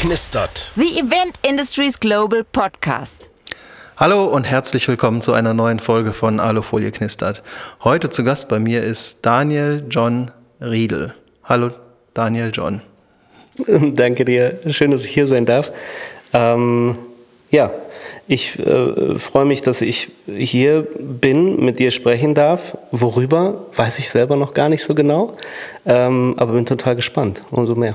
knistert. The Event Industries Global Podcast. Hallo und herzlich willkommen zu einer neuen Folge von Alufolie knistert. Heute zu Gast bei mir ist Daniel John Riedel. Hallo Daniel John. Danke dir. Schön, dass ich hier sein darf. Ähm, ja, ich äh, freue mich, dass ich hier bin, mit dir sprechen darf. Worüber, weiß ich selber noch gar nicht so genau, ähm, aber bin total gespannt, umso mehr.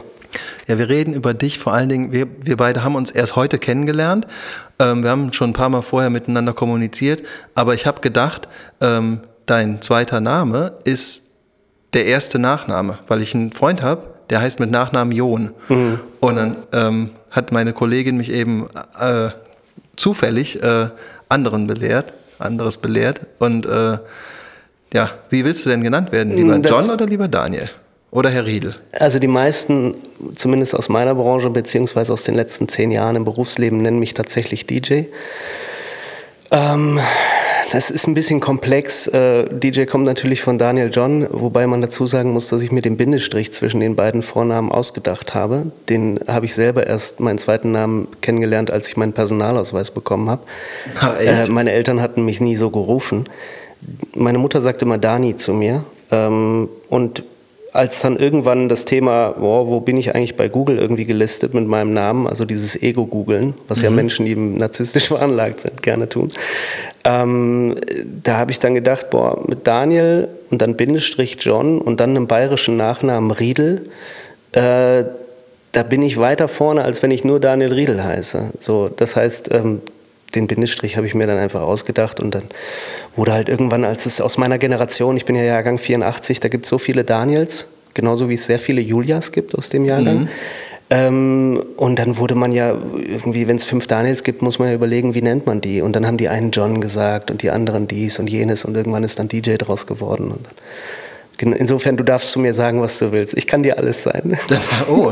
Ja, wir reden über dich vor allen Dingen. Wir, wir beide haben uns erst heute kennengelernt. Ähm, wir haben schon ein paar Mal vorher miteinander kommuniziert, aber ich habe gedacht, ähm, dein zweiter Name ist der erste Nachname, weil ich einen Freund habe, der heißt mit Nachnamen John. Mhm. Und dann ähm, hat meine Kollegin mich eben äh, zufällig äh, anderen belehrt, anderes belehrt. Und äh, ja, wie willst du denn genannt werden? Lieber das, John oder lieber Daniel? Oder Herr Riedel? Also die meisten, zumindest aus meiner Branche, beziehungsweise aus den letzten zehn Jahren im Berufsleben, nennen mich tatsächlich DJ. Ähm, das ist ein bisschen komplex. Äh, DJ kommt natürlich von Daniel John, wobei man dazu sagen muss, dass ich mir den Bindestrich zwischen den beiden Vornamen ausgedacht habe. Den habe ich selber erst meinen zweiten Namen kennengelernt, als ich meinen Personalausweis bekommen habe. Ah, äh, meine Eltern hatten mich nie so gerufen. Meine Mutter sagte immer Dani zu mir. Ähm, und als dann irgendwann das Thema, oh, wo bin ich eigentlich bei Google irgendwie gelistet mit meinem Namen, also dieses Ego-Googeln, was mhm. ja Menschen, die eben narzisstisch veranlagt sind, gerne tun, ähm, da habe ich dann gedacht, boah, mit Daniel und dann Bindestrich John und dann einem bayerischen Nachnamen Riedel, äh, da bin ich weiter vorne, als wenn ich nur Daniel Riedel heiße. So, das heißt, ähm, den Bindestrich habe ich mir dann einfach ausgedacht und dann wurde halt irgendwann, als es aus meiner Generation, ich bin ja Jahrgang 84, da gibt es so viele Daniels, genauso wie es sehr viele Julias gibt aus dem Jahrgang. Mhm. Ähm, und dann wurde man ja irgendwie, wenn es fünf Daniels gibt, muss man ja überlegen, wie nennt man die. Und dann haben die einen John gesagt und die anderen dies und jenes und irgendwann ist dann DJ draus geworden. Und insofern, du darfst zu mir sagen, was du willst. Ich kann dir alles sein. Das, oh,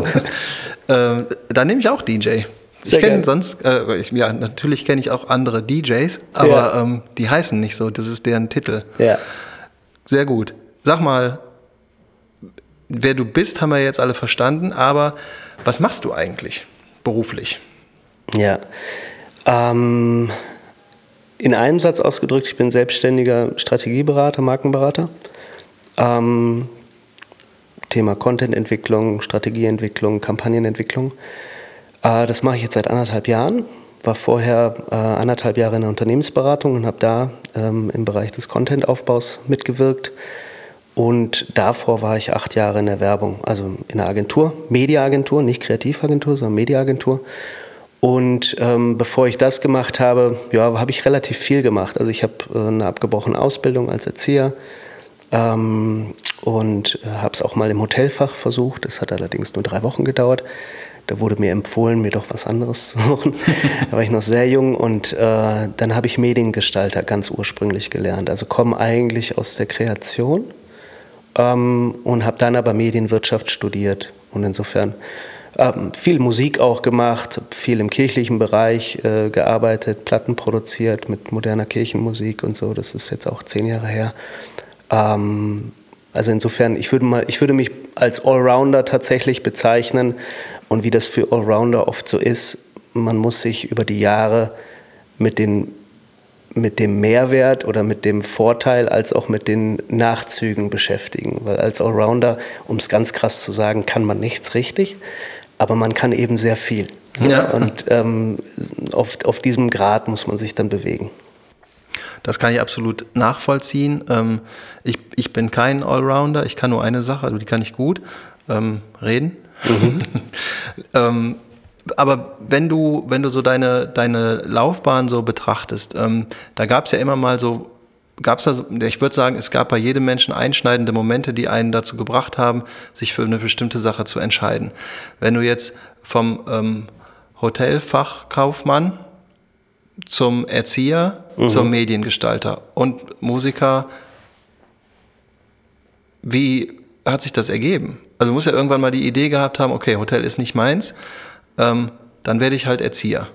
äh, dann nehme ich auch DJ. Sehr ich kenne sonst, äh, ich, ja, natürlich kenne ich auch andere DJs, aber ja. ähm, die heißen nicht so. Das ist deren Titel. Ja. Sehr gut. Sag mal, wer du bist, haben wir jetzt alle verstanden, aber was machst du eigentlich beruflich? Ja. Ähm, in einem Satz ausgedrückt, ich bin selbstständiger Strategieberater, Markenberater. Ähm, Thema Contententwicklung, Strategieentwicklung, Kampagnenentwicklung. Äh, das mache ich jetzt seit anderthalb Jahren. War vorher äh, anderthalb Jahre in der Unternehmensberatung und habe da ähm, im Bereich des Contentaufbaus mitgewirkt. Und davor war ich acht Jahre in der Werbung, also in der Agentur, Mediaagentur, nicht Kreativagentur, sondern Mediaagentur. Und ähm, bevor ich das gemacht habe, ja, habe ich relativ viel gemacht. Also ich habe äh, eine abgebrochene Ausbildung als Erzieher ähm, und äh, habe es auch mal im Hotelfach versucht. Das hat allerdings nur drei Wochen gedauert. Da wurde mir empfohlen, mir doch was anderes zu suchen. da war ich noch sehr jung und äh, dann habe ich Mediengestalter ganz ursprünglich gelernt. Also komme eigentlich aus der Kreation ähm, und habe dann aber Medienwirtschaft studiert. Und insofern ähm, viel Musik auch gemacht, viel im kirchlichen Bereich äh, gearbeitet, Platten produziert mit moderner Kirchenmusik und so. Das ist jetzt auch zehn Jahre her. Ähm, also insofern, ich würde, mal, ich würde mich als Allrounder tatsächlich bezeichnen und wie das für Allrounder oft so ist, man muss sich über die Jahre mit, den, mit dem Mehrwert oder mit dem Vorteil als auch mit den Nachzügen beschäftigen. Weil als Allrounder, um es ganz krass zu sagen, kann man nichts richtig, aber man kann eben sehr viel. So, ja. Und ähm, auf, auf diesem Grad muss man sich dann bewegen. Das kann ich absolut nachvollziehen. Ähm, ich, ich bin kein Allrounder, ich kann nur eine Sache, also die kann ich gut, ähm, reden. Mhm. ähm, aber wenn du, wenn du so deine, deine Laufbahn so betrachtest, ähm, da gab es ja immer mal so, gab es da, so, ich würde sagen, es gab bei jedem Menschen einschneidende Momente, die einen dazu gebracht haben, sich für eine bestimmte Sache zu entscheiden. Wenn du jetzt vom ähm, Hotelfachkaufmann zum Erzieher, mhm. zum Mediengestalter und Musiker, wie hat sich das ergeben? Also du musst ja irgendwann mal die Idee gehabt haben, okay, Hotel ist nicht meins, ähm, dann werde ich halt Erzieher.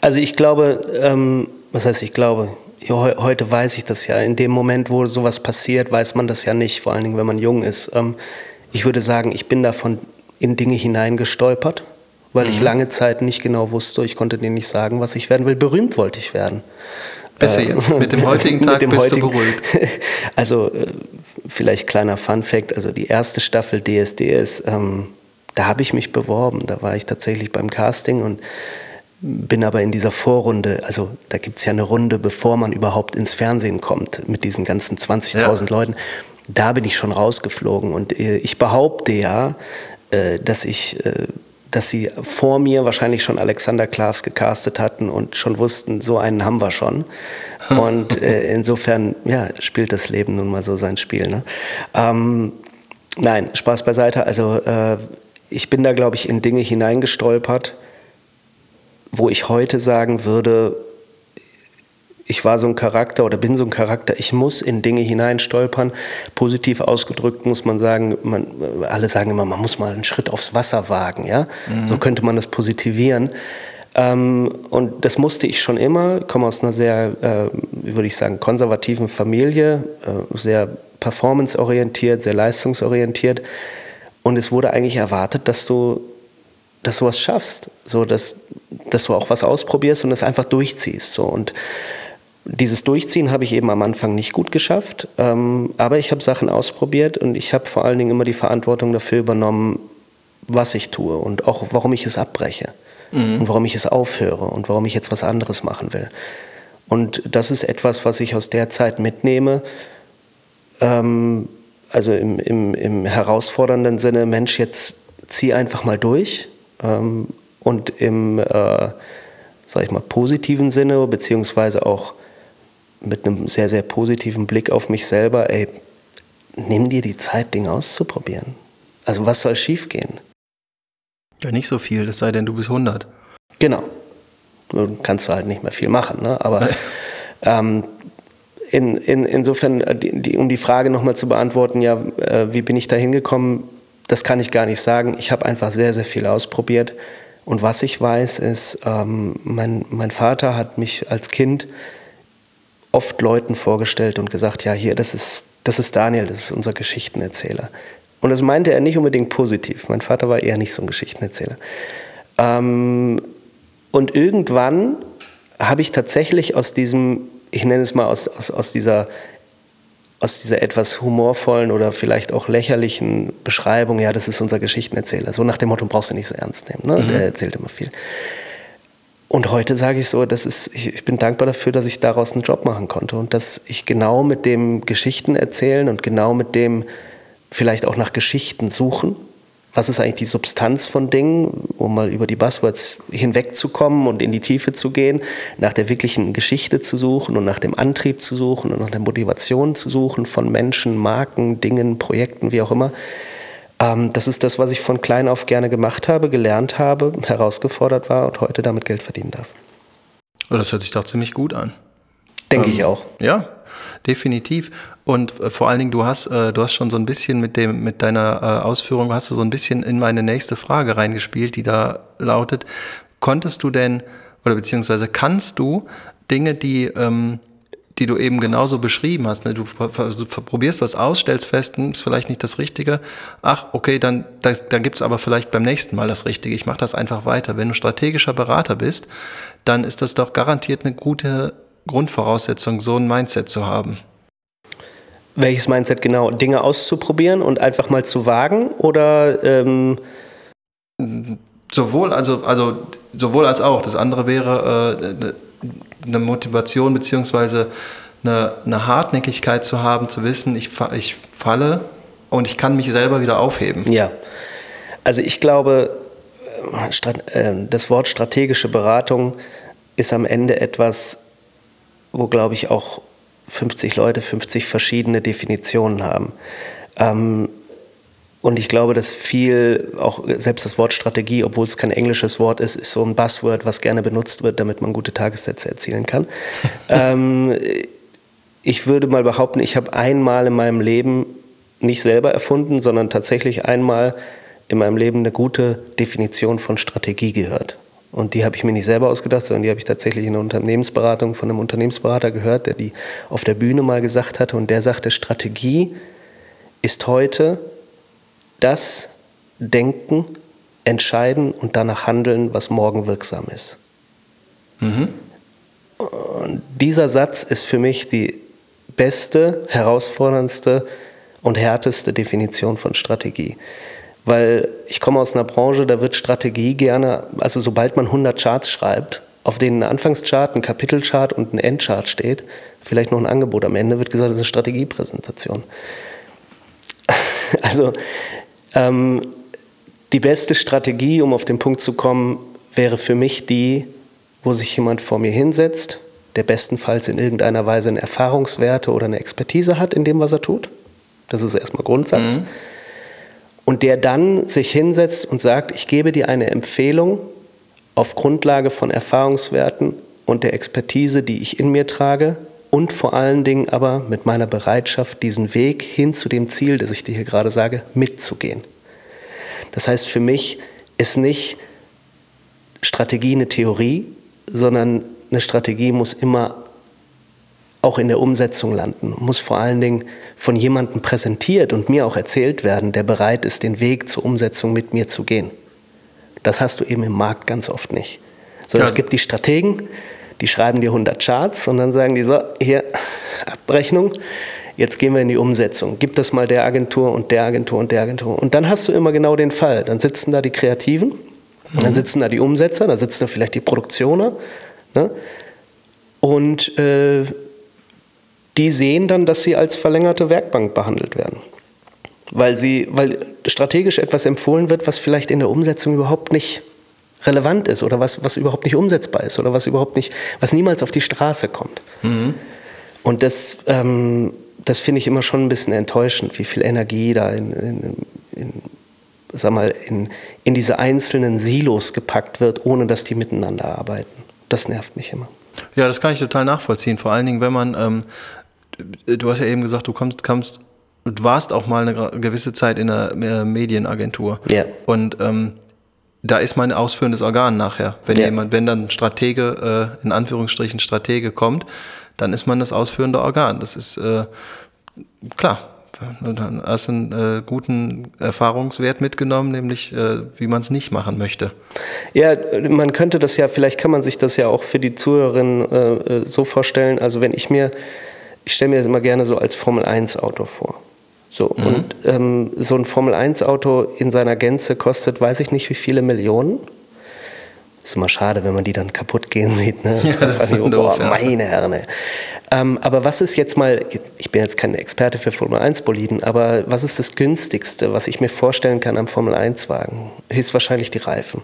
Also ich glaube, ähm, was heißt ich glaube, heute weiß ich das ja. In dem Moment, wo sowas passiert, weiß man das ja nicht, vor allen Dingen, wenn man jung ist. Ähm, ich würde sagen, ich bin davon in Dinge hineingestolpert weil ich lange Zeit nicht genau wusste, ich konnte denen nicht sagen, was ich werden will. Berühmt wollte ich werden. Bist du jetzt? Mit dem heutigen Tag dem bist heutigen- du beruhigt. Also äh, vielleicht kleiner Fun Fact, also die erste Staffel DSDS, ähm, da habe ich mich beworben, da war ich tatsächlich beim Casting und bin aber in dieser Vorrunde, also da gibt es ja eine Runde, bevor man überhaupt ins Fernsehen kommt mit diesen ganzen 20.000 Leuten, da bin ich schon rausgeflogen und äh, ich behaupte ja, äh, dass ich... Dass sie vor mir wahrscheinlich schon Alexander Klavs gecastet hatten und schon wussten, so einen haben wir schon. Und äh, insofern ja, spielt das Leben nun mal so sein Spiel. Ne? Ähm, nein, Spaß beiseite. Also äh, ich bin da, glaube ich, in Dinge hineingestolpert, wo ich heute sagen würde, ich war so ein Charakter oder bin so ein Charakter, ich muss in Dinge hineinstolpern. Positiv ausgedrückt muss man sagen, man, alle sagen immer, man muss mal einen Schritt aufs Wasser wagen. Ja? So könnte man das positivieren. Ähm, und das musste ich schon immer, komme aus einer sehr, äh, würde ich sagen, konservativen Familie, äh, sehr performanceorientiert, sehr leistungsorientiert. Und es wurde eigentlich erwartet, dass du, dass du was schaffst, so dass, dass du auch was ausprobierst und das einfach durchziehst. So. Und dieses Durchziehen habe ich eben am Anfang nicht gut geschafft, ähm, aber ich habe Sachen ausprobiert und ich habe vor allen Dingen immer die Verantwortung dafür übernommen, was ich tue und auch warum ich es abbreche und warum ich es aufhöre und warum ich jetzt was anderes machen will. Und das ist etwas, was ich aus der Zeit mitnehme. Ähm, also im, im, im herausfordernden Sinne, Mensch, jetzt zieh einfach mal durch. Ähm, und im, äh, sag ich mal, positiven Sinne, beziehungsweise auch mit einem sehr, sehr positiven Blick auf mich selber, ey, nimm dir die Zeit, Dinge auszuprobieren. Also was soll schiefgehen? Ja, nicht so viel, es sei denn, du bist 100. Genau. Nun kannst du halt nicht mehr viel machen, ne? aber ähm, in, in, insofern, äh, die, die, um die Frage nochmal zu beantworten, ja, äh, wie bin ich da hingekommen, das kann ich gar nicht sagen. Ich habe einfach sehr, sehr viel ausprobiert. Und was ich weiß, ist, ähm, mein, mein Vater hat mich als Kind oft Leuten vorgestellt und gesagt, ja, hier, das ist, das ist Daniel, das ist unser Geschichtenerzähler. Und das meinte er nicht unbedingt positiv. Mein Vater war eher nicht so ein Geschichtenerzähler. Ähm, und irgendwann habe ich tatsächlich aus diesem, ich nenne es mal aus, aus, aus, dieser, aus dieser etwas humorvollen oder vielleicht auch lächerlichen Beschreibung, ja, das ist unser Geschichtenerzähler. So nach dem Motto, brauchst du nicht so ernst nehmen. Ne? Der erzählt immer viel. Und heute sage ich so, das ist, ich, ich bin dankbar dafür, dass ich daraus einen Job machen konnte und dass ich genau mit dem Geschichten erzählen und genau mit dem vielleicht auch nach Geschichten suchen. Was ist eigentlich die Substanz von Dingen, um mal über die Buzzwords hinwegzukommen und in die Tiefe zu gehen, nach der wirklichen Geschichte zu suchen und nach dem Antrieb zu suchen und nach der Motivation zu suchen von Menschen, Marken, Dingen, Projekten, wie auch immer. Ähm, das ist das, was ich von klein auf gerne gemacht habe, gelernt habe, herausgefordert war und heute damit Geld verdienen darf. Oh, das hört sich doch ziemlich gut an. Denke Ähm, ich auch. Ja, definitiv. Und äh, vor allen Dingen, du hast, äh, du hast schon so ein bisschen mit dem, mit deiner äh, Ausführung, hast du so ein bisschen in meine nächste Frage reingespielt, die da lautet: Konntest du denn oder beziehungsweise kannst du Dinge, die ähm, die du eben genauso beschrieben hast. Ne? Du probierst was aus, stellst fest, hm, ist vielleicht nicht das Richtige. Ach, okay, dann, dann, dann gibt es aber vielleicht beim nächsten Mal das Richtige. Ich mache das einfach weiter. Wenn du strategischer Berater bist, dann ist das doch garantiert eine gute Grundvoraussetzung, so ein Mindset zu haben. Welches Mindset genau? Dinge auszuprobieren und einfach mal zu wagen oder ähm, Sowohl, also, also sowohl als auch. Das andere wäre äh, eine Motivation beziehungsweise eine, eine Hartnäckigkeit zu haben, zu wissen, ich, ich falle und ich kann mich selber wieder aufheben. Ja, also ich glaube, äh, Strat- äh, das Wort strategische Beratung ist am Ende etwas, wo, glaube ich, auch 50 Leute 50 verschiedene Definitionen haben. Ähm, und ich glaube, dass viel, auch selbst das Wort Strategie, obwohl es kein englisches Wort ist, ist so ein Buzzword, was gerne benutzt wird, damit man gute Tagessätze erzielen kann. ähm, ich würde mal behaupten, ich habe einmal in meinem Leben nicht selber erfunden, sondern tatsächlich einmal in meinem Leben eine gute Definition von Strategie gehört. Und die habe ich mir nicht selber ausgedacht, sondern die habe ich tatsächlich in einer Unternehmensberatung von einem Unternehmensberater gehört, der die auf der Bühne mal gesagt hatte. Und der sagte, Strategie ist heute das Denken entscheiden und danach handeln, was morgen wirksam ist. Mhm. Und dieser Satz ist für mich die beste, herausforderndste und härteste Definition von Strategie. Weil ich komme aus einer Branche, da wird Strategie gerne, also sobald man 100 Charts schreibt, auf denen ein Anfangschart, ein Kapitelchart und ein Endchart steht, vielleicht noch ein Angebot am Ende, wird gesagt, das ist eine Strategiepräsentation. Also ähm, die beste Strategie, um auf den Punkt zu kommen, wäre für mich die, wo sich jemand vor mir hinsetzt, der bestenfalls in irgendeiner Weise eine Erfahrungswerte oder eine Expertise hat in dem, was er tut. Das ist erstmal Grundsatz. Mhm. Und der dann sich hinsetzt und sagt, ich gebe dir eine Empfehlung auf Grundlage von Erfahrungswerten und der Expertise, die ich in mir trage und vor allen Dingen aber mit meiner Bereitschaft, diesen Weg hin zu dem Ziel, das ich dir hier gerade sage, mitzugehen. Das heißt, für mich ist nicht Strategie eine Theorie, sondern eine Strategie muss immer auch in der Umsetzung landen, muss vor allen Dingen von jemandem präsentiert und mir auch erzählt werden, der bereit ist, den Weg zur Umsetzung mit mir zu gehen. Das hast du eben im Markt ganz oft nicht. So, ja. Es gibt die Strategen, die schreiben dir 100 Charts und dann sagen die so, hier, Abrechnung, jetzt gehen wir in die Umsetzung. Gib das mal der Agentur und der Agentur und der Agentur. Und dann hast du immer genau den Fall. Dann sitzen da die Kreativen, mhm. dann sitzen da die Umsetzer, dann sitzen da vielleicht die Produktioner. Ne? Und äh, die sehen dann, dass sie als verlängerte Werkbank behandelt werden. Weil, sie, weil strategisch etwas empfohlen wird, was vielleicht in der Umsetzung überhaupt nicht relevant ist oder was, was überhaupt nicht umsetzbar ist oder was überhaupt nicht, was niemals auf die Straße kommt. Mhm. Und das, ähm, das finde ich immer schon ein bisschen enttäuschend, wie viel Energie da in, in, in, sag mal, in, in diese einzelnen Silos gepackt wird, ohne dass die miteinander arbeiten. Das nervt mich immer. Ja, das kann ich total nachvollziehen. Vor allen Dingen, wenn man ähm, du hast ja eben gesagt, du kommst, kommst und warst auch mal eine gewisse Zeit in einer äh, Medienagentur. Ja. Und ähm, da ist mein ausführendes Organ nachher. Wenn ja. jemand, wenn dann Stratege, äh, in Anführungsstrichen Stratege kommt, dann ist man das ausführende Organ. Das ist äh, klar. Dann hast du einen äh, guten Erfahrungswert mitgenommen, nämlich äh, wie man es nicht machen möchte. Ja, man könnte das ja, vielleicht kann man sich das ja auch für die Zuhörerinnen äh, äh so vorstellen. Also wenn ich mir ich stelle mir das immer gerne so als Formel-1-Auto vor. So, mhm. und ähm, so ein Formel-1-Auto in seiner Gänze kostet, weiß ich nicht, wie viele Millionen. Ist immer schade, wenn man die dann kaputt gehen sieht. Ne? Ja, das ist oh, doof, ja. meine Herne. Ähm, aber was ist jetzt mal, ich bin jetzt kein Experte für Formel-1-Boliden, aber was ist das günstigste, was ich mir vorstellen kann am Formel-1-Wagen? Höchstwahrscheinlich die Reifen.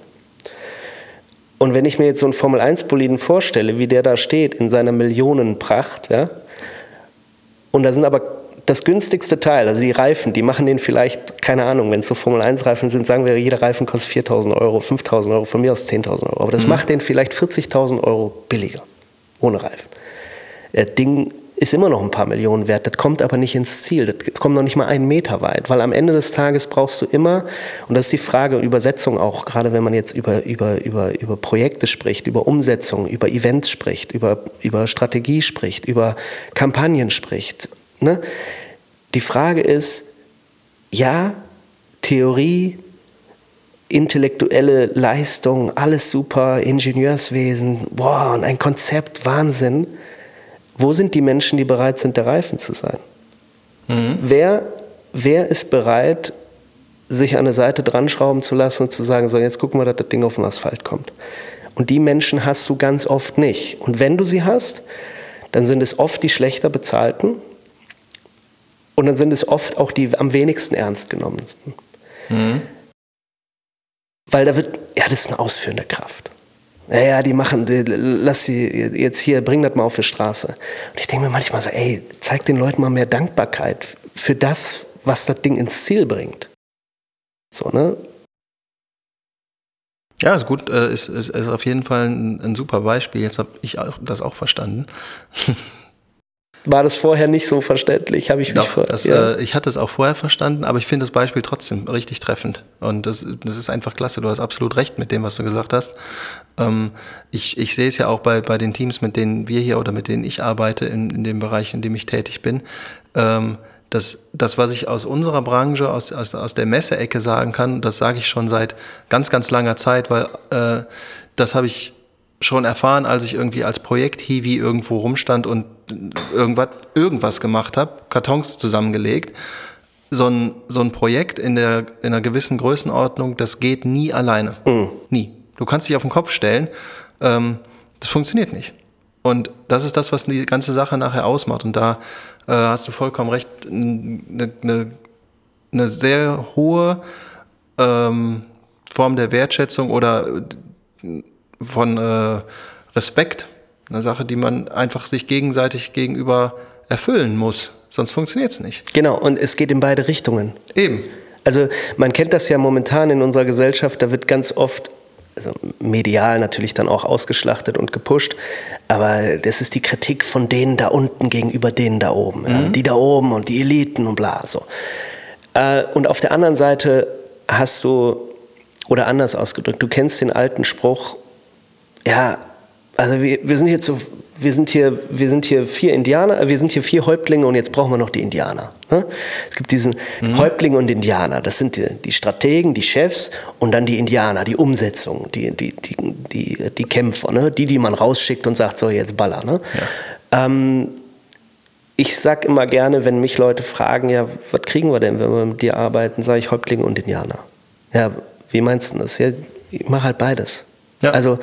Und wenn ich mir jetzt so einen Formel-1-Boliden vorstelle, wie der da steht in seiner Millionenpracht, ja, und da sind aber das günstigste Teil, also die Reifen, die machen den vielleicht, keine Ahnung, wenn es so Formel-1-Reifen sind, sagen wir, jeder Reifen kostet 4.000 Euro, 5.000 Euro, von mir aus 10.000 Euro. Aber das mhm. macht den vielleicht 40.000 Euro billiger, ohne Reifen. Das Ding ist immer noch ein paar Millionen wert. Das kommt aber nicht ins Ziel. Das kommt noch nicht mal einen Meter weit, weil am Ende des Tages brauchst du immer, und das ist die Frage Übersetzung auch, gerade wenn man jetzt über, über, über, über Projekte spricht, über Umsetzung, über Events spricht, über, über Strategie spricht, über Kampagnen spricht. Ne? Die Frage ist, ja, Theorie, intellektuelle Leistung, alles super, Ingenieurswesen, boah, und ein Konzept, Wahnsinn. Wo sind die Menschen, die bereit sind, der Reifen zu sein? Mhm. Wer, wer ist bereit, sich an der Seite dran schrauben zu lassen und zu sagen, so jetzt gucken wir, dass das Ding auf den Asphalt kommt. Und die Menschen hast du ganz oft nicht. Und wenn du sie hast, dann sind es oft die schlechter bezahlten und dann sind es oft auch die am wenigsten ernst genommensten. Mhm. Weil da wird, ja, das ist eine ausführende Kraft naja, die machen, die, lass sie jetzt hier, bring das mal auf die Straße. Und ich denke mir manchmal so, ey, zeig den Leuten mal mehr Dankbarkeit für das, was das Ding ins Ziel bringt. So, ne? Ja, ist gut, äh, ist, ist, ist auf jeden Fall ein, ein super Beispiel. Jetzt habe ich das auch verstanden. war das vorher nicht so verständlich, habe ich mich Doch, vor, das, ja. äh, Ich hatte es auch vorher verstanden, aber ich finde das Beispiel trotzdem richtig treffend. Und das, das ist einfach klasse. Du hast absolut recht mit dem, was du gesagt hast. Ähm, ich, ich sehe es ja auch bei, bei den Teams, mit denen wir hier oder mit denen ich arbeite, in, in dem Bereich, in dem ich tätig bin. Ähm, das, das, was ich aus unserer Branche, aus, aus, aus der Messeecke sagen kann, das sage ich schon seit ganz, ganz langer Zeit, weil äh, das habe ich schon erfahren, als ich irgendwie als Projekt-Hiwi irgendwo rumstand und irgendwas, irgendwas gemacht habe, Kartons zusammengelegt. So ein, so ein Projekt in, der, in einer gewissen Größenordnung, das geht nie alleine. Mhm. Nie. Du kannst dich auf den Kopf stellen, ähm, das funktioniert nicht. Und das ist das, was die ganze Sache nachher ausmacht. Und da äh, hast du vollkommen recht, eine, eine, eine sehr hohe ähm, Form der Wertschätzung oder von äh, Respekt, eine Sache, die man einfach sich gegenseitig gegenüber erfüllen muss. Sonst funktioniert es nicht. Genau, und es geht in beide Richtungen. Eben. Also man kennt das ja momentan in unserer Gesellschaft, da wird ganz oft also medial natürlich dann auch ausgeschlachtet und gepusht, aber das ist die Kritik von denen da unten gegenüber denen da oben. Mhm. Ja? Die da oben und die Eliten und bla so. Äh, und auf der anderen Seite hast du, oder anders ausgedrückt, du kennst den alten Spruch, ja, also wir, wir sind hier zu, wir sind hier, wir sind hier vier Indianer, äh, wir sind hier vier Häuptlinge und jetzt brauchen wir noch die Indianer. Ne? Es gibt diesen mhm. Häuptlinge und Indianer. Das sind die, die, Strategen, die Chefs und dann die Indianer, die Umsetzung, die, die, die, die, die Kämpfer, ne? die, die man rausschickt und sagt, so jetzt baller. Ne? Ja. Ähm, ich sag immer gerne, wenn mich Leute fragen, ja, was kriegen wir denn, wenn wir mit dir arbeiten, sage ich Häuptlinge und Indianer. Ja, wie meinst du das? Ja, ich mache halt beides. Ja. Also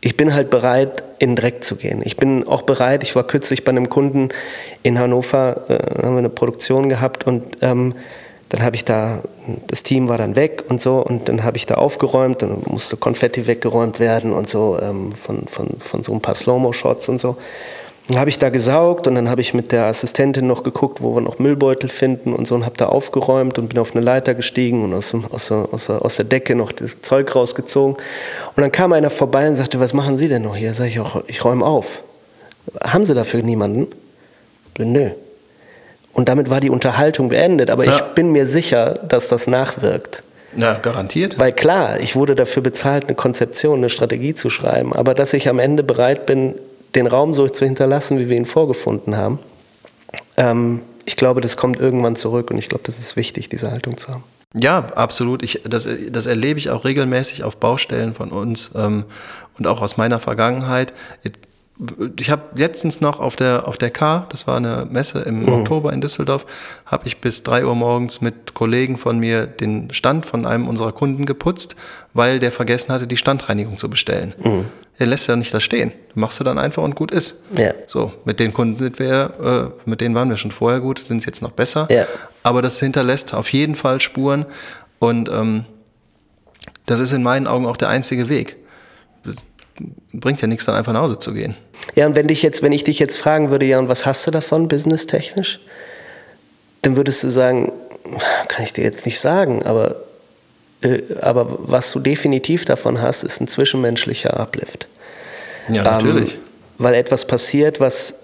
ich bin halt bereit, in den Dreck zu gehen. Ich bin auch bereit, ich war kürzlich bei einem Kunden in Hannover, äh, haben wir eine Produktion gehabt und ähm, dann habe ich da, das Team war dann weg und so und dann habe ich da aufgeräumt, dann musste Konfetti weggeräumt werden und so ähm, von, von, von so ein paar Slow-Mo-Shots und so. Dann habe ich da gesaugt und dann habe ich mit der Assistentin noch geguckt, wo wir noch Müllbeutel finden und so und habe da aufgeräumt und bin auf eine Leiter gestiegen und aus, aus, aus, aus der Decke noch das Zeug rausgezogen. Und dann kam einer vorbei und sagte, was machen Sie denn noch hier? Sag ich auch, ich räume auf. Haben Sie dafür niemanden? Nö. Und damit war die Unterhaltung beendet, aber ja. ich bin mir sicher, dass das nachwirkt. Ja, garantiert. Weil klar, ich wurde dafür bezahlt, eine Konzeption, eine Strategie zu schreiben, aber dass ich am Ende bereit bin, den Raum so zu hinterlassen, wie wir ihn vorgefunden haben. Ähm, ich glaube, das kommt irgendwann zurück und ich glaube, das ist wichtig, diese Haltung zu haben. Ja, absolut. Ich, das, das erlebe ich auch regelmäßig auf Baustellen von uns ähm, und auch aus meiner Vergangenheit ich habe letztens noch auf der, auf der K, das war eine Messe im mhm. Oktober in Düsseldorf, habe ich bis drei Uhr morgens mit Kollegen von mir den Stand von einem unserer Kunden geputzt, weil der vergessen hatte, die Standreinigung zu bestellen. Mhm. Er lässt ja nicht da stehen. Machst du dann einfach und gut ist. Ja. So, mit den Kunden sind wir, äh, mit denen waren wir schon vorher gut, sind es jetzt noch besser. Ja. Aber das hinterlässt auf jeden Fall Spuren und ähm, das ist in meinen Augen auch der einzige Weg bringt ja nichts, dann einfach nach Hause zu gehen. Ja, und wenn, dich jetzt, wenn ich dich jetzt fragen würde, ja, und was hast du davon, businesstechnisch? Dann würdest du sagen, kann ich dir jetzt nicht sagen, aber, aber was du definitiv davon hast, ist ein zwischenmenschlicher Uplift. Ja, natürlich. Ähm, weil etwas passiert, was,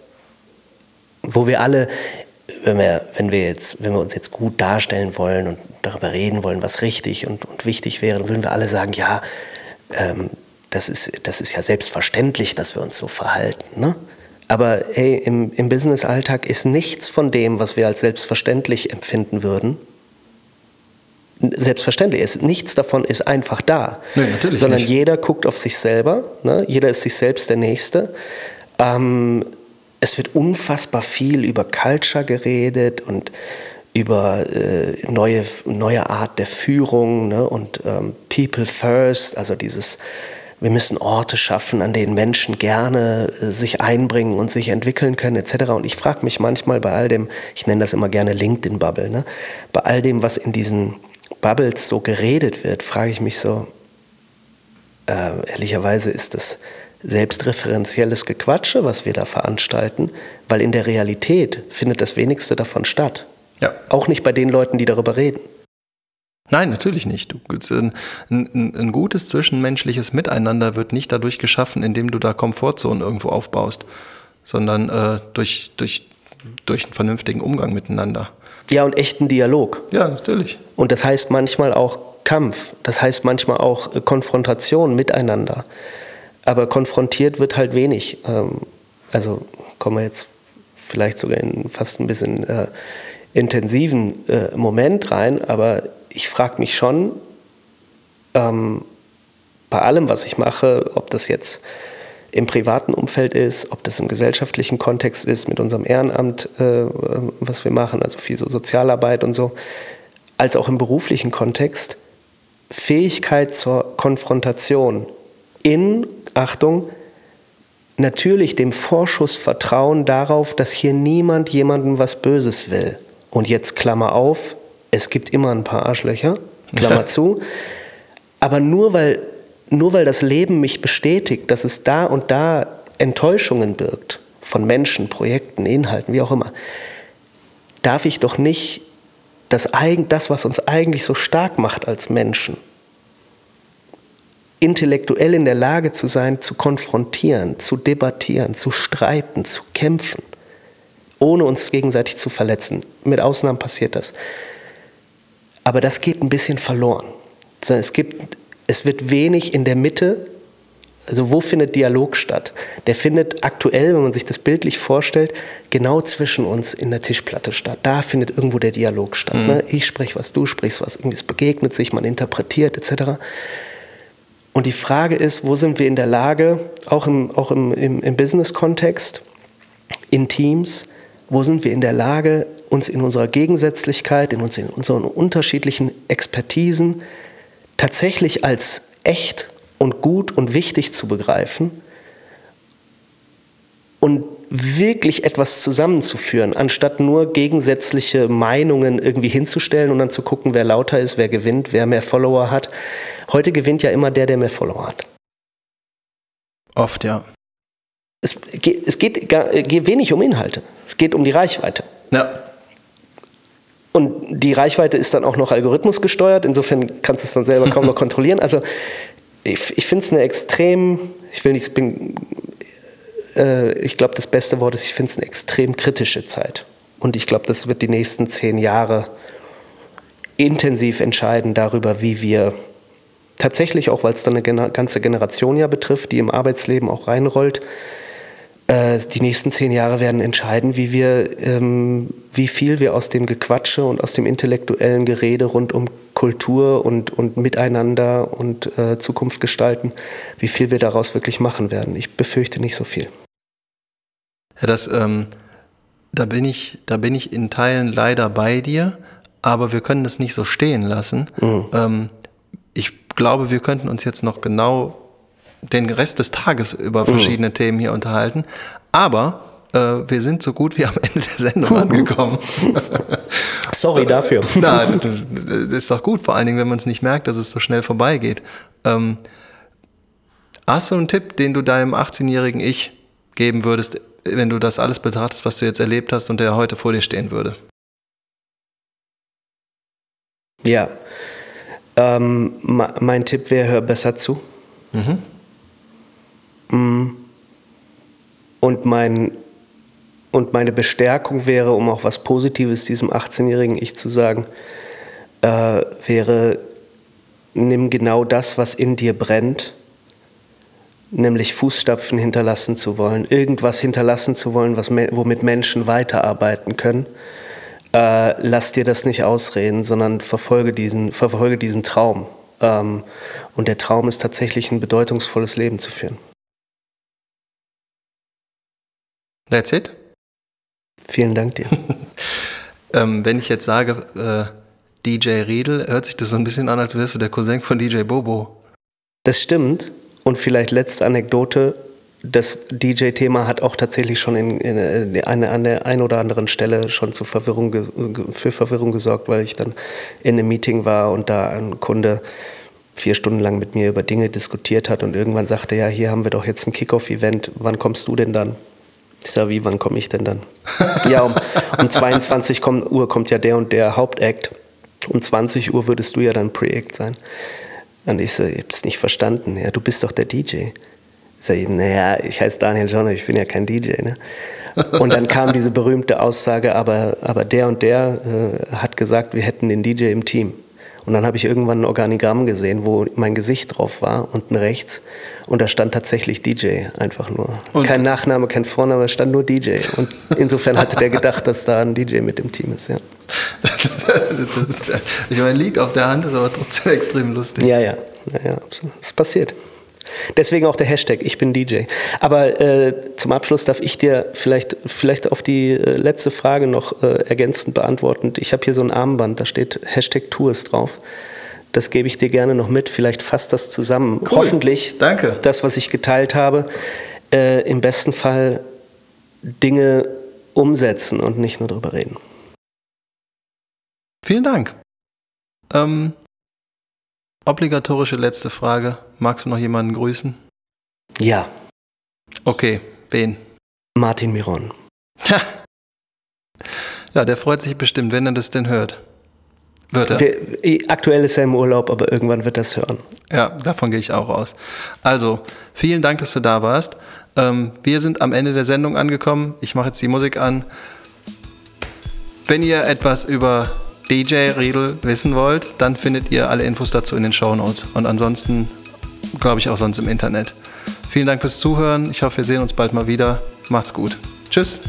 wo wir alle, wenn wir, wenn wir, jetzt, wenn wir uns jetzt gut darstellen wollen und darüber reden wollen, was richtig und, und wichtig wäre, dann würden wir alle sagen, ja, ähm, das ist, das ist ja selbstverständlich, dass wir uns so verhalten. Ne? Aber hey, im, im Business-Alltag ist nichts von dem, was wir als selbstverständlich empfinden würden, selbstverständlich ist. Nichts davon ist einfach da. Nee, sondern nicht. jeder guckt auf sich selber. Ne? Jeder ist sich selbst der Nächste. Ähm, es wird unfassbar viel über Culture geredet und über äh, neue, neue Art der Führung ne? und ähm, People First, also dieses wir müssen Orte schaffen, an denen Menschen gerne äh, sich einbringen und sich entwickeln können, etc. Und ich frage mich manchmal bei all dem, ich nenne das immer gerne LinkedIn-Bubble, ne? bei all dem, was in diesen Bubbles so geredet wird, frage ich mich so, äh, ehrlicherweise ist das selbstreferenzielles Gequatsche, was wir da veranstalten, weil in der Realität findet das wenigste davon statt. Ja. Auch nicht bei den Leuten, die darüber reden. Nein, natürlich nicht. Ein, ein, ein, gutes zwischenmenschliches Miteinander wird nicht dadurch geschaffen, indem du da Komfortzonen irgendwo aufbaust, sondern äh, durch, durch, durch einen vernünftigen Umgang miteinander. Ja, und echten Dialog. Ja, natürlich. Und das heißt manchmal auch Kampf, das heißt manchmal auch äh, Konfrontation miteinander. Aber konfrontiert wird halt wenig. Ähm, also kommen wir jetzt vielleicht sogar in fast ein bisschen äh, intensiven äh, Moment rein, aber ich frage mich schon ähm, bei allem, was ich mache, ob das jetzt im privaten Umfeld ist, ob das im gesellschaftlichen Kontext ist, mit unserem Ehrenamt, äh, was wir machen, also viel so Sozialarbeit und so, als auch im beruflichen Kontext, Fähigkeit zur Konfrontation in, Achtung, natürlich dem Vorschuss Vertrauen darauf, dass hier niemand jemandem was Böses will. Und jetzt Klammer auf, es gibt immer ein paar Arschlöcher, Klammer ja. zu. Aber nur weil nur weil das Leben mich bestätigt, dass es da und da Enttäuschungen birgt von Menschen, Projekten, Inhalten, wie auch immer, darf ich doch nicht das, das, was uns eigentlich so stark macht als Menschen, intellektuell in der Lage zu sein, zu konfrontieren, zu debattieren, zu streiten, zu kämpfen, ohne uns gegenseitig zu verletzen. Mit Ausnahmen passiert das. Aber das geht ein bisschen verloren. Es gibt es wird wenig in der Mitte, also wo findet Dialog statt? Der findet aktuell, wenn man sich das bildlich vorstellt, genau zwischen uns in der Tischplatte statt. Da findet irgendwo der Dialog statt. Mhm. Ne? Ich spreche was, du sprichst was, irgendwie es begegnet sich, man interpretiert etc. Und die Frage ist, wo sind wir in der Lage, auch im, auch im, im, im Business-Kontext, in Teams, wo sind wir in der Lage, uns in unserer Gegensätzlichkeit, in, uns, in unseren unterschiedlichen Expertisen, tatsächlich als echt und gut und wichtig zu begreifen und wirklich etwas zusammenzuführen, anstatt nur gegensätzliche Meinungen irgendwie hinzustellen und dann zu gucken, wer lauter ist, wer gewinnt, wer mehr Follower hat. Heute gewinnt ja immer der, der mehr Follower hat. Oft, ja. Es geht, es geht, geht wenig um Inhalte. Es geht um die Reichweite. Ja. Und die Reichweite ist dann auch noch algorithmusgesteuert, insofern kannst du es dann selber kaum noch kontrollieren. Also ich, ich finde es eine extrem, ich will nicht, bin, äh, ich glaube, das beste Wort ist, ich finde es eine extrem kritische Zeit. Und ich glaube, das wird die nächsten zehn Jahre intensiv entscheiden darüber, wie wir tatsächlich, auch weil es dann eine ganze Generation ja betrifft, die im Arbeitsleben auch reinrollt, die nächsten zehn Jahre werden entscheiden, wie wir, ähm, wie viel wir aus dem Gequatsche und aus dem intellektuellen Gerede rund um Kultur und, und Miteinander und äh, Zukunft gestalten, wie viel wir daraus wirklich machen werden. Ich befürchte nicht so viel. Ja, das, ähm, da bin ich, da bin ich in Teilen leider bei dir, aber wir können das nicht so stehen lassen. Mhm. Ähm, ich glaube, wir könnten uns jetzt noch genau den Rest des Tages über mhm. verschiedene mhm. Themen hier unterhalten. Aber äh, wir sind so gut wie am Ende der Sendung angekommen. Sorry dafür. Na, das ist doch gut, vor allen Dingen, wenn man es nicht merkt, dass es so schnell vorbeigeht. Ähm, hast du einen Tipp, den du deinem 18-jährigen Ich geben würdest, wenn du das alles betrachtest, was du jetzt erlebt hast und der heute vor dir stehen würde? Ja, ähm, mein Tipp wäre, hör besser zu. Mhm. Und, mein, und meine Bestärkung wäre, um auch was Positives diesem 18-jährigen Ich zu sagen, äh, wäre, nimm genau das, was in dir brennt, nämlich Fußstapfen hinterlassen zu wollen, irgendwas hinterlassen zu wollen, was, womit Menschen weiterarbeiten können. Äh, lass dir das nicht ausreden, sondern verfolge diesen, verfolge diesen Traum. Ähm, und der Traum ist tatsächlich ein bedeutungsvolles Leben zu führen. That's it? Vielen Dank dir. ähm, wenn ich jetzt sage, äh, DJ Riedel, hört sich das so ein bisschen an, als wärst du der Cousin von DJ Bobo. Das stimmt. Und vielleicht letzte Anekdote. Das DJ-Thema hat auch tatsächlich schon in, in, in eine, an der einen oder anderen Stelle schon zu Verwirrung, für Verwirrung gesorgt, weil ich dann in einem Meeting war und da ein Kunde vier Stunden lang mit mir über Dinge diskutiert hat und irgendwann sagte, ja, hier haben wir doch jetzt ein Kickoff-Event, wann kommst du denn dann? Ich sage, wie, wann komme ich denn dann? ja, um, um 22 Uhr kommt ja der und der Hauptakt. Um 20 Uhr würdest du ja dann Pre-Act sein. Und ich so, ich hab's nicht verstanden. Ja, du bist doch der DJ. Ich sage, naja, ich heiße Daniel Jonner, ich bin ja kein DJ. Ne? Und dann kam diese berühmte Aussage, aber, aber der und der äh, hat gesagt, wir hätten den DJ im Team. Und dann habe ich irgendwann ein Organigramm gesehen, wo mein Gesicht drauf war, unten rechts. Und da stand tatsächlich DJ einfach nur. Und- kein Nachname, kein Vorname, es stand nur DJ. Und insofern hatte der gedacht, dass da ein DJ mit im Team ist, ja. ist, ich meine, liegt auf der Hand, ist aber trotzdem extrem lustig. Ja, ja, ja, ja absolut. Es passiert. Deswegen auch der Hashtag, ich bin DJ. Aber äh, zum Abschluss darf ich dir vielleicht, vielleicht auf die äh, letzte Frage noch äh, ergänzend beantworten. Ich habe hier so ein Armband, da steht Hashtag Tours drauf. Das gebe ich dir gerne noch mit. Vielleicht fasst das zusammen. Hoffentlich Danke. das, was ich geteilt habe. Äh, Im besten Fall Dinge umsetzen und nicht nur drüber reden. Vielen Dank. Ähm, obligatorische letzte Frage. Magst du noch jemanden grüßen? Ja, Okay, wen? Martin Miron. Ja, der freut sich bestimmt, wenn er das denn hört. Wird er. Wir, aktuell ist er im Urlaub, aber irgendwann wird das hören. Ja, davon gehe ich auch aus. Also, vielen Dank, dass du da warst. Ähm, wir sind am Ende der Sendung angekommen. Ich mache jetzt die Musik an. Wenn ihr etwas über DJ Riedel wissen wollt, dann findet ihr alle Infos dazu in den Show Notes. Und ansonsten, glaube ich, auch sonst im Internet. Vielen Dank fürs Zuhören. Ich hoffe, wir sehen uns bald mal wieder. Macht's gut. Tschüss.